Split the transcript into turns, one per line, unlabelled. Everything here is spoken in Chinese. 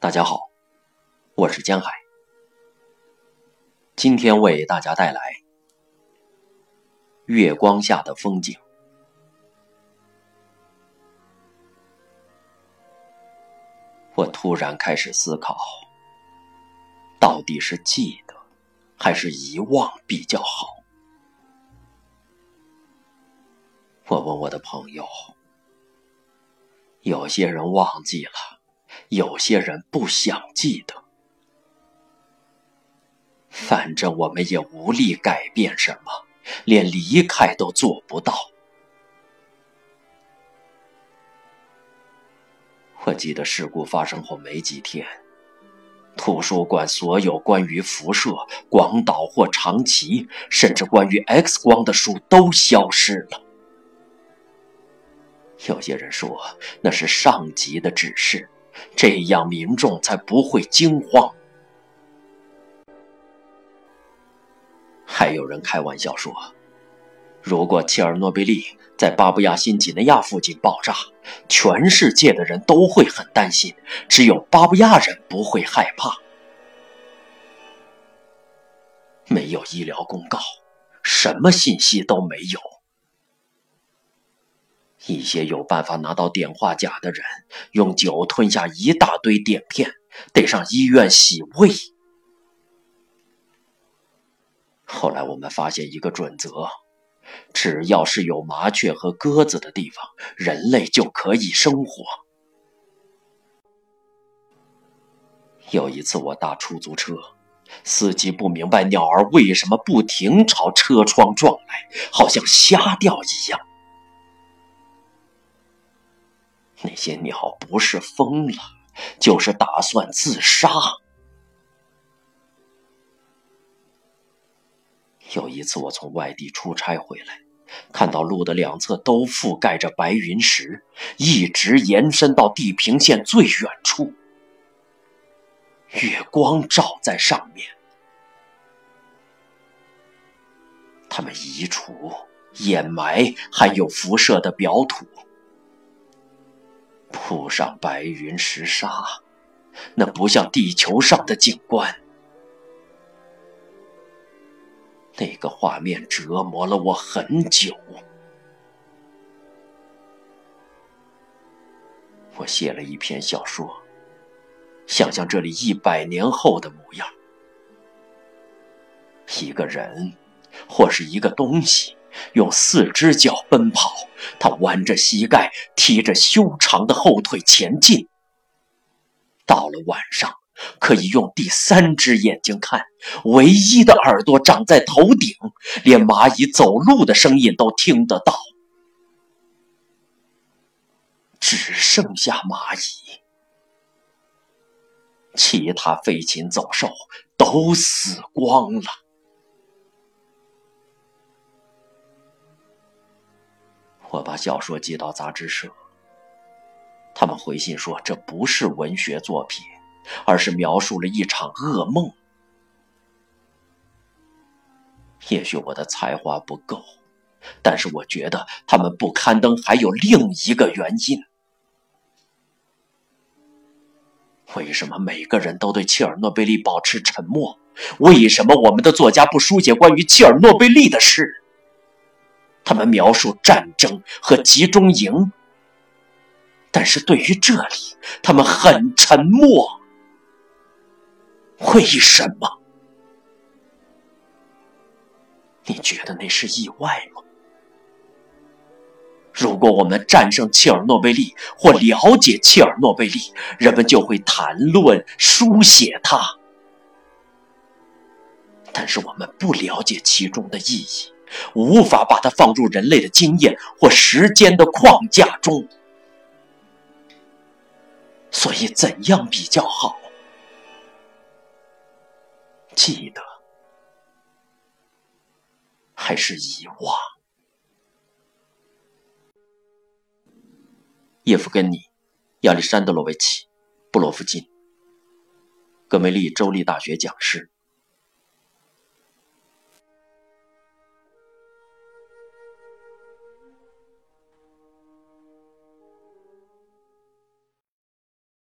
大家好，我是江海，今天为大家带来月光下的风景。我突然开始思考，到底是记得还是遗忘比较好？我问我的朋友，有些人忘记了。有些人不想记得，反正我们也无力改变什么，连离开都做不到。我记得事故发生后没几天，图书馆所有关于辐射、广岛或长崎，甚至关于 X 光的书都消失了。有些人说那是上级的指示。这样民众才不会惊慌。还有人开玩笑说，如果切尔诺贝利在巴布亚新几内亚附近爆炸，全世界的人都会很担心，只有巴布亚人不会害怕。没有医疗公告，什么信息都没有。一些有办法拿到碘化钾的人，用酒吞下一大堆碘片，得上医院洗胃。后来我们发现一个准则：只要是有麻雀和鸽子的地方，人类就可以生活。有一次我搭出租车，司机不明白鸟儿为什么不停朝车窗撞来，好像瞎掉一样。那些鸟不是疯了，就是打算自杀。有一次，我从外地出差回来，看到路的两侧都覆盖着白云石，一直延伸到地平线最远处，月光照在上面。他们移除、掩埋含有辐射的表土。铺上白云石沙，那不像地球上的景观。那个画面折磨了我很久。我写了一篇小说，想象这里一百年后的模样：一个人，或是一个东西。用四只脚奔跑，他弯着膝盖，踢着修长的后腿前进。到了晚上，可以用第三只眼睛看，唯一的耳朵长在头顶，连蚂蚁走路的声音都听得到。只剩下蚂蚁，其他飞禽走兽都死光了。我把小说寄到杂志社，他们回信说这不是文学作品，而是描述了一场噩梦。也许我的才华不够，但是我觉得他们不刊登还有另一个原因。为什么每个人都对切尔诺贝利保持沉默？为什么我们的作家不书写关于切尔诺贝利的事？他们描述战争和集中营，但是对于这里，他们很沉默。为什么？你觉得那是意外吗？如果我们战胜切尔诺贝利或了解切尔诺贝利，人们就会谈论、书写它。但是我们不了解其中的意义。无法把它放入人类的经验或时间的框架中，所以怎样比较好？记得还是遗忘？叶夫根尼·亚历山德罗维奇·布洛夫金，格梅利州立大学讲师。